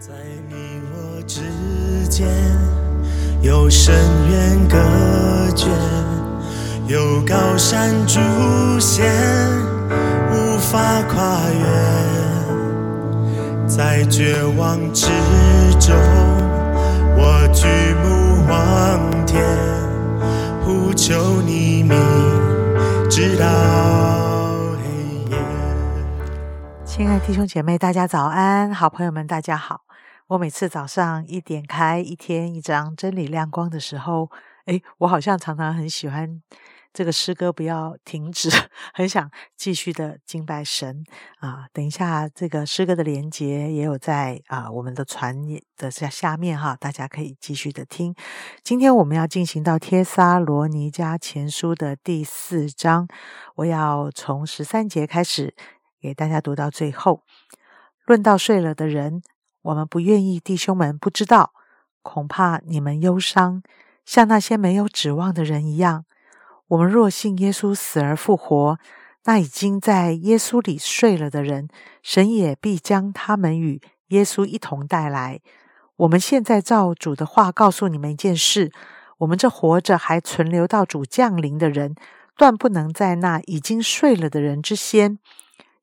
在你我之间有深渊隔绝，有高山阻险，无法跨越。在绝望之中，我举目望天，呼求你明知道。亲爱的弟兄姐妹，大家早安！好朋友们，大家好。我每次早上一点开一天一张真理亮光的时候，诶，我好像常常很喜欢这个诗歌，不要停止，很想继续的敬拜神啊。等一下，这个诗歌的连接也有在啊我们的传的下下面哈，大家可以继续的听。今天我们要进行到帖撒罗尼迦前书的第四章，我要从十三节开始给大家读到最后。论到睡了的人。我们不愿意弟兄们不知道，恐怕你们忧伤，像那些没有指望的人一样。我们若信耶稣死而复活，那已经在耶稣里睡了的人，神也必将他们与耶稣一同带来。我们现在照主的话告诉你们一件事：我们这活着还存留到主降临的人，断不能在那已经睡了的人之先，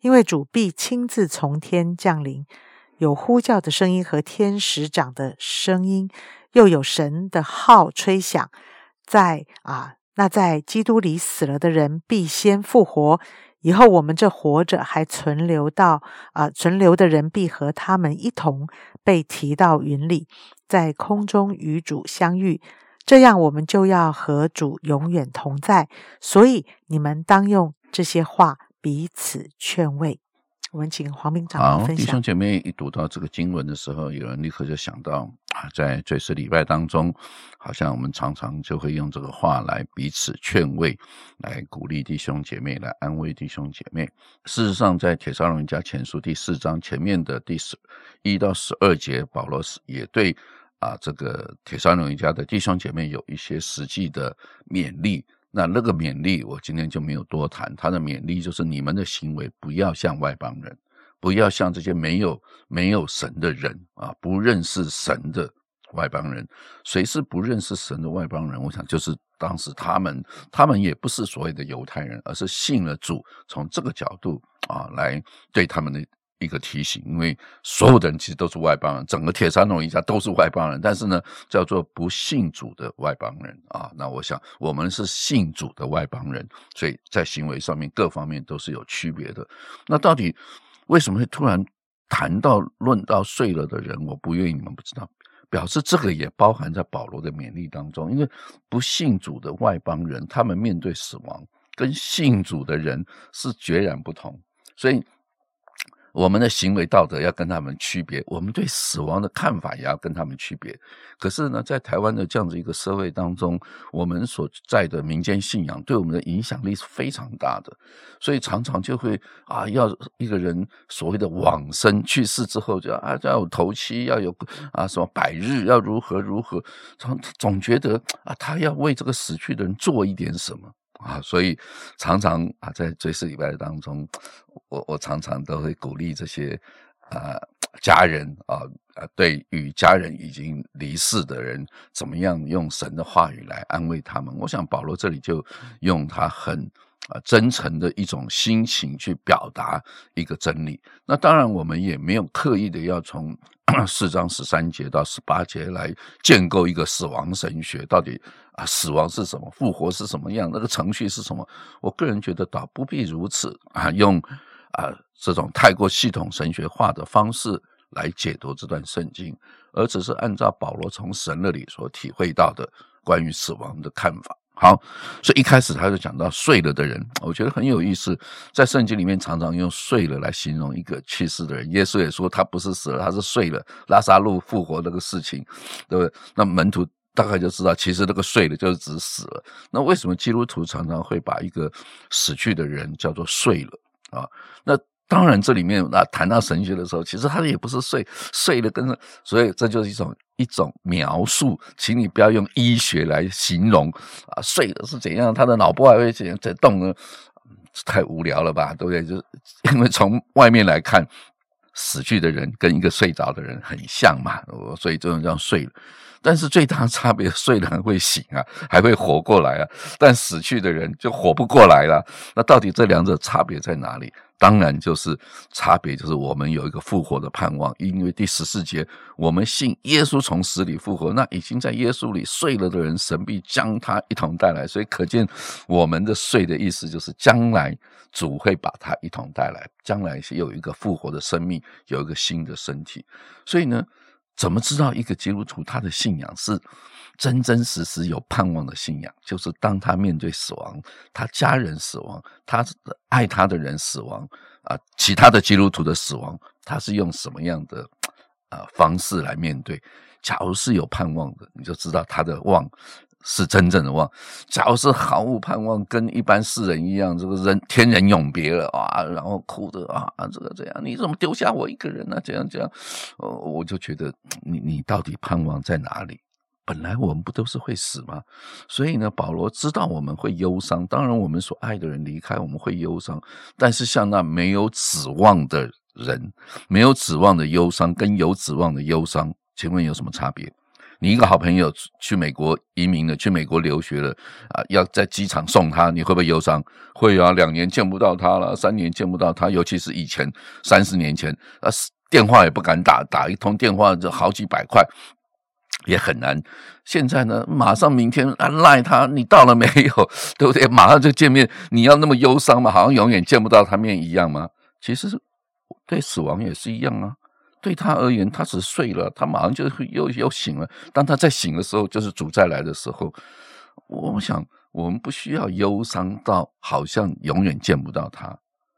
因为主必亲自从天降临。有呼叫的声音和天使长的声音，又有神的号吹响，在啊，那在基督里死了的人必先复活。以后我们这活着还存留到啊，存留的人必和他们一同被提到云里，在空中与主相遇。这样我们就要和主永远同在。所以你们当用这些话彼此劝慰。我们请黄明长好，分享。弟兄姐妹一读到这个经文的时候，有人立刻就想到啊，在这次礼拜当中，好像我们常常就会用这个话来彼此劝慰，来鼓励弟兄姐妹，来安慰弟兄姐妹。事实上，在铁砂龙家前书第四章前面的第十一到十二节，保罗是也对啊这个铁砂龙家的弟兄姐妹有一些实际的勉励。那那个勉励，我今天就没有多谈。他的勉励就是你们的行为不要像外邦人，不要像这些没有没有神的人啊，不认识神的外邦人。谁是不认识神的外邦人？我想就是当时他们，他们也不是所谓的犹太人，而是信了主。从这个角度啊，来对他们的。一个提醒，因为所有的人其实都是外邦人，整个铁山龙一家都是外邦人，但是呢，叫做不信主的外邦人啊。那我想，我们是信主的外邦人，所以在行为上面各方面都是有区别的。那到底为什么会突然谈到论到睡了的人？我不愿意你们不知道，表示这个也包含在保罗的勉励当中，因为不信主的外邦人，他们面对死亡跟信主的人是截然不同，所以。我们的行为道德要跟他们区别，我们对死亡的看法也要跟他们区别。可是呢，在台湾的这样子一个社会当中，我们所在的民间信仰对我们的影响力是非常大的，所以常常就会啊，要一个人所谓的往生去世之后，就啊要有头七，要有啊什么百日，要如何如何，总总觉得啊，他要为这个死去的人做一点什么。啊，所以常常啊，在追思礼拜当中，我我常常都会鼓励这些啊家人啊啊，对与家人已经离世的人，怎么样用神的话语来安慰他们？我想保罗这里就用他很啊真诚的一种心情去表达一个真理。那当然，我们也没有刻意的要从。四章十三节到十八节来建构一个死亡神学，到底啊死亡是什么，复活是什么样，那个程序是什么？我个人觉得倒不必如此啊，用啊这种太过系统神学化的方式来解读这段圣经，而只是按照保罗从神那里所体会到的关于死亡的看法。好，所以一开始他就讲到睡了的人，我觉得很有意思。在圣经里面常常用睡了来形容一个去世的人。耶稣也说他不是死了，他是睡了。拉萨路复活那个事情，对不对？那门徒大概就知道，其实那个睡了就是指死了。那为什么基督徒常常会把一个死去的人叫做睡了啊？那当然，这里面啊谈到神学的时候，其实他也不是睡睡了，跟所以这就是一种。一种描述，请你不要用医学来形容啊，睡的是怎样，他的脑波还会怎样在动呢？太无聊了吧，对不对？就是因为从外面来看，死去的人跟一个睡着的人很像嘛，所以这种叫睡了。但是最大的差别，睡了还会醒啊，还会活过来啊，但死去的人就活不过来了。那到底这两者差别在哪里？当然就是差别，就是我们有一个复活的盼望，因为第十四节，我们信耶稣从死里复活，那已经在耶稣里睡了的人，神必将他一同带来。所以可见我们的睡的意思，就是将来主会把他一同带来，将来是有一个复活的生命，有一个新的身体。所以呢，怎么知道一个基督徒他的信仰是？真真实实有盼望的信仰，就是当他面对死亡，他家人死亡，他爱他的人死亡啊，其他的基督徒的死亡，他是用什么样的啊方式来面对？假如是有盼望的，你就知道他的望是真正的望；假如是毫无盼望，跟一般世人一样，这个人天人永别了啊，然后哭着啊，这个这样，你怎么丢下我一个人呢？这样这样，呃，我就觉得你你到底盼望在哪里？本来我们不都是会死吗？所以呢，保罗知道我们会忧伤。当然，我们所爱的人离开，我们会忧伤。但是，像那没有指望的人，没有指望的忧伤，跟有指望的忧伤，请问有什么差别？你一个好朋友去美国移民了，去美国留学了啊，要在机场送他，你会不会忧伤？会啊，两年见不到他了，三年见不到他，尤其是以前三十年前啊，电话也不敢打，打一通电话就好几百块。也很难。现在呢，马上明天啊赖他，你到了没有？对不对？马上就见面，你要那么忧伤吗？好像永远见不到他面一样吗？其实对死亡也是一样啊。对他而言，他只睡了，他马上就会又又醒了。当他在醒的时候，就是主再来的时候。我想，我们不需要忧伤到好像永远见不到他。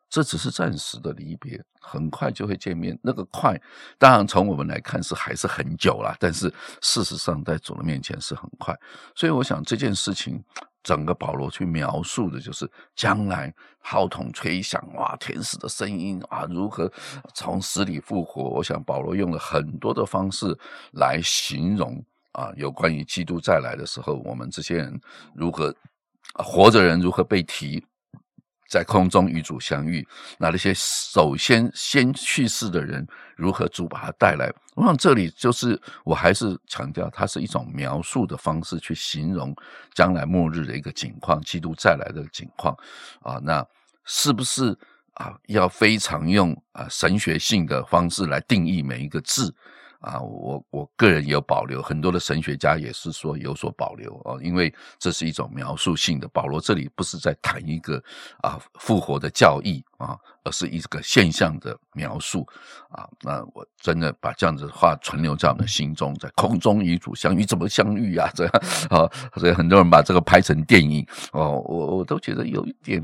这只是暂时的离别，很快就会见面。那个快，当然从我们来看是还是很久了，但是事实上在主的面前是很快。所以我想这件事情，整个保罗去描述的就是将来号筒吹响，哇，天使的声音啊，如何从死里复活。我想保罗用了很多的方式来形容啊，有关于基督再来的时候，我们这些人如何活着人如何被提。在空中与主相遇，那那些首先先去世的人，如何主把他带来？我想这里就是，我还是强调，它是一种描述的方式，去形容将来末日的一个景况，基督再来的景况啊。那是不是啊？要非常用啊神学性的方式来定义每一个字？啊，我我个人有保留，很多的神学家也是说有所保留啊，因为这是一种描述性的。保罗这里不是在谈一个啊复活的教义啊，而是一个现象的描述啊。那我真的把这样子的话存留在我们的心中，在空中与主相遇，怎么相遇啊？这样啊，所以很多人把这个拍成电影哦，我我都觉得有一点。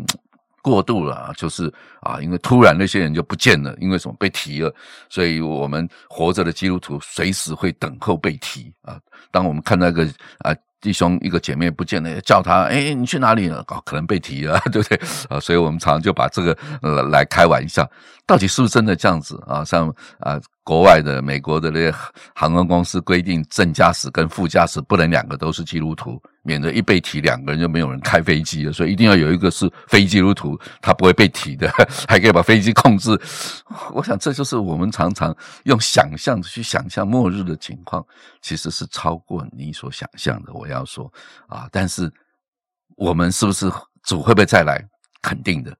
过度了啊，就是啊，因为突然那些人就不见了，因为什么被提了，所以我们活着的基督徒随时会等候被提啊。当我们看到一个啊弟兄一个姐妹不见了，叫他哎你去哪里了？哦，可能被提了，对不对啊？所以我们常常就把这个来开玩笑，到底是不是真的这样子啊？像啊。国外的美国的那些航空公司规定，正驾驶跟副驾驶不能两个都是基督徒，免得一被提，两个人就没有人开飞机了。所以一定要有一个是非基督徒，他不会被提的，还可以把飞机控制。我想这就是我们常常用想象去想象末日的情况，其实是超过你所想象的。我要说啊，但是我们是不是主会不会再来？肯定的。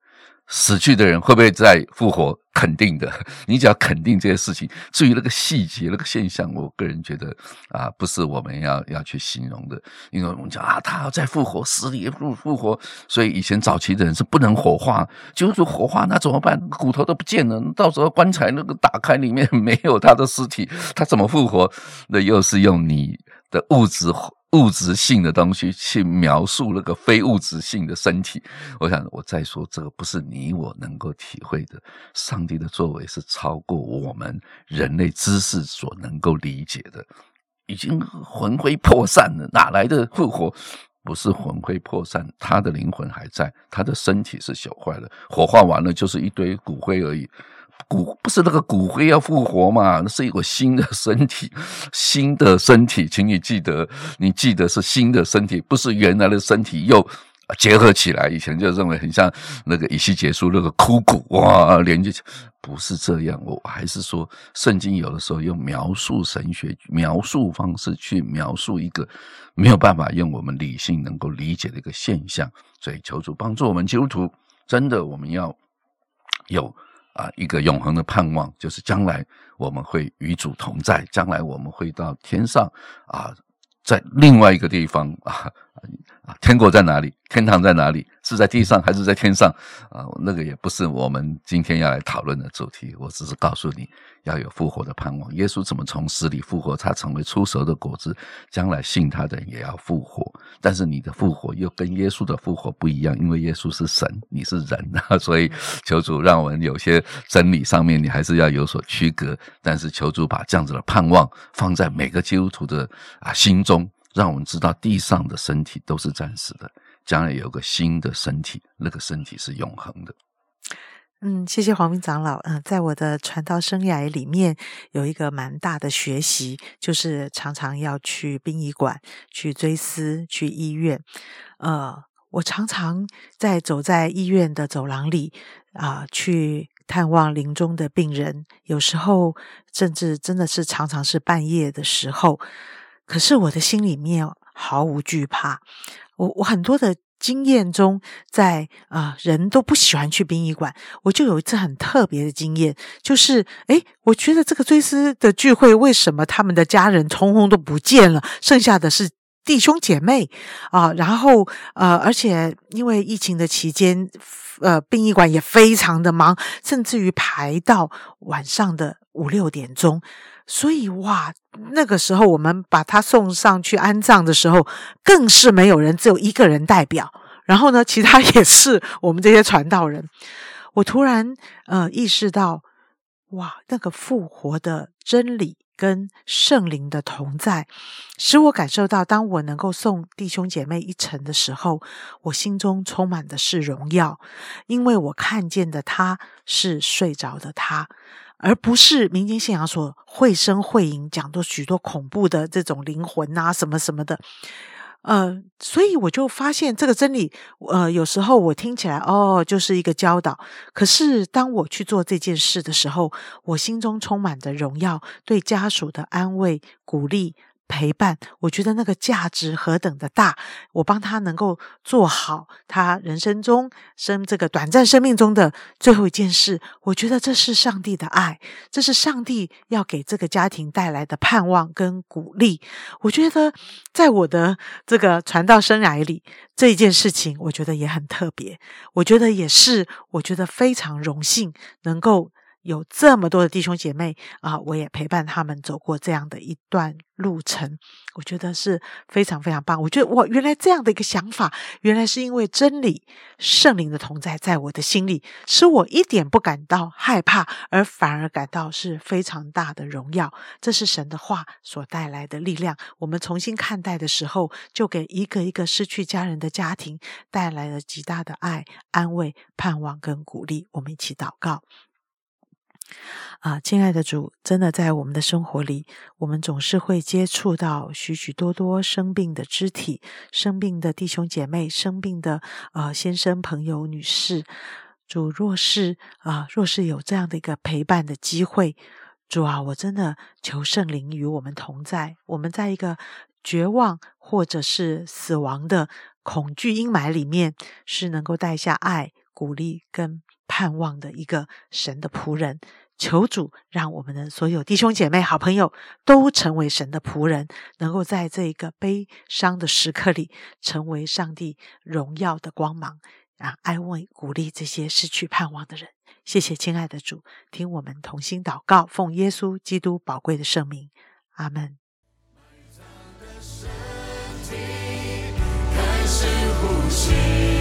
死去的人会不会再复活？肯定的，你只要肯定这些事情。至于那个细节、那个现象，我个人觉得啊，不是我们要要去形容的。因为我们讲啊，他要再复活，死里复复活，所以以前早期的人是不能火化，就是火化那怎么办？骨头都不见了，到时候棺材那个打开，里面 没有他的尸体，他怎么复活？那又是用你的物质。物质性的东西去描述那个非物质性的身体，我想我再说这个不是你我能够体会的。上帝的作为是超过我们人类知识所能够理解的，已经魂飞魄散了，哪来的复活？不是魂飞魄散，他的灵魂还在，他的身体是朽坏了，火化完了就是一堆骨灰而已。骨不是那个骨灰要复活嘛？那是一个新的身体，新的身体，请你记得，你记得是新的身体，不是原来的身体又结合起来。以前就认为很像那个以西结束那个枯骨哇连接起来，不是这样。我还是说，圣经有的时候用描述神学描述方式去描述一个没有办法用我们理性能够理解的一个现象。所以求主帮助我们基督徒，真的我们要有。啊，一个永恒的盼望，就是将来我们会与主同在，将来我们会到天上啊，在另外一个地方啊。天国在哪里？天堂在哪里？是在地上还是在天上？啊，那个也不是我们今天要来讨论的主题。我只是告诉你要有复活的盼望。耶稣怎么从死里复活？他成为出熟的果子，将来信他的人也要复活。但是你的复活又跟耶稣的复活不一样，因为耶稣是神，你是人啊。所以求主让我们有些真理上面你还是要有所区隔。但是求主把这样子的盼望放在每个基督徒的啊心中。让我们知道地上的身体都是暂时的，将来有个新的身体，那个身体是永恒的。嗯，谢谢黄明长老。嗯，在我的传道生涯里面，有一个蛮大的学习，就是常常要去殡仪馆、去追思、去医院。呃，我常常在走在医院的走廊里啊，去探望临终的病人，有时候甚至真的是常常是半夜的时候。可是我的心里面毫无惧怕，我我很多的经验中，在啊人都不喜欢去殡仪馆，我就有一次很特别的经验，就是诶，我觉得这个追思的聚会，为什么他们的家人通通都不见了，剩下的是弟兄姐妹啊，然后呃，而且因为疫情的期间，呃，殡仪馆也非常的忙，甚至于排到晚上的五六点钟。所以哇，那个时候我们把他送上去安葬的时候，更是没有人，只有一个人代表。然后呢，其他也是我们这些传道人。我突然呃意识到，哇，那个复活的真理跟圣灵的同在，使我感受到，当我能够送弟兄姐妹一程的时候，我心中充满的是荣耀，因为我看见的他是睡着的他。而不是民间信仰所绘声绘影讲的许多恐怖的这种灵魂啊什么什么的，呃，所以我就发现这个真理，呃，有时候我听起来哦就是一个教导，可是当我去做这件事的时候，我心中充满着荣耀，对家属的安慰鼓励。陪伴，我觉得那个价值何等的大！我帮他能够做好他人生中生这个短暂生命中的最后一件事，我觉得这是上帝的爱，这是上帝要给这个家庭带来的盼望跟鼓励。我觉得在我的这个传道生涯里，这一件事情，我觉得也很特别。我觉得也是，我觉得非常荣幸能够。有这么多的弟兄姐妹啊，我也陪伴他们走过这样的一段路程，我觉得是非常非常棒。我觉得我原来这样的一个想法，原来是因为真理圣灵的同在在我的心里，使我一点不感到害怕，而反而感到是非常大的荣耀。这是神的话所带来的力量。我们重新看待的时候，就给一个一个失去家人的家庭带来了极大的爱、安慰、盼望跟鼓励。我们一起祷告。啊，亲爱的主，真的在我们的生活里，我们总是会接触到许许多多生病的肢体、生病的弟兄姐妹、生病的呃先生、朋友、女士。主若是啊，若是有这样的一个陪伴的机会，主啊，我真的求圣灵与我们同在。我们在一个绝望或者是死亡的恐惧阴霾里面，是能够带下爱、鼓励跟。盼望的一个神的仆人，求主让我们的所有弟兄姐妹、好朋友都成为神的仆人，能够在这一个悲伤的时刻里，成为上帝荣耀的光芒啊！安慰、鼓励这些失去盼望的人。谢谢亲爱的主，听我们同心祷告，奉耶稣基督宝贵的圣名，阿门。开始呼吸。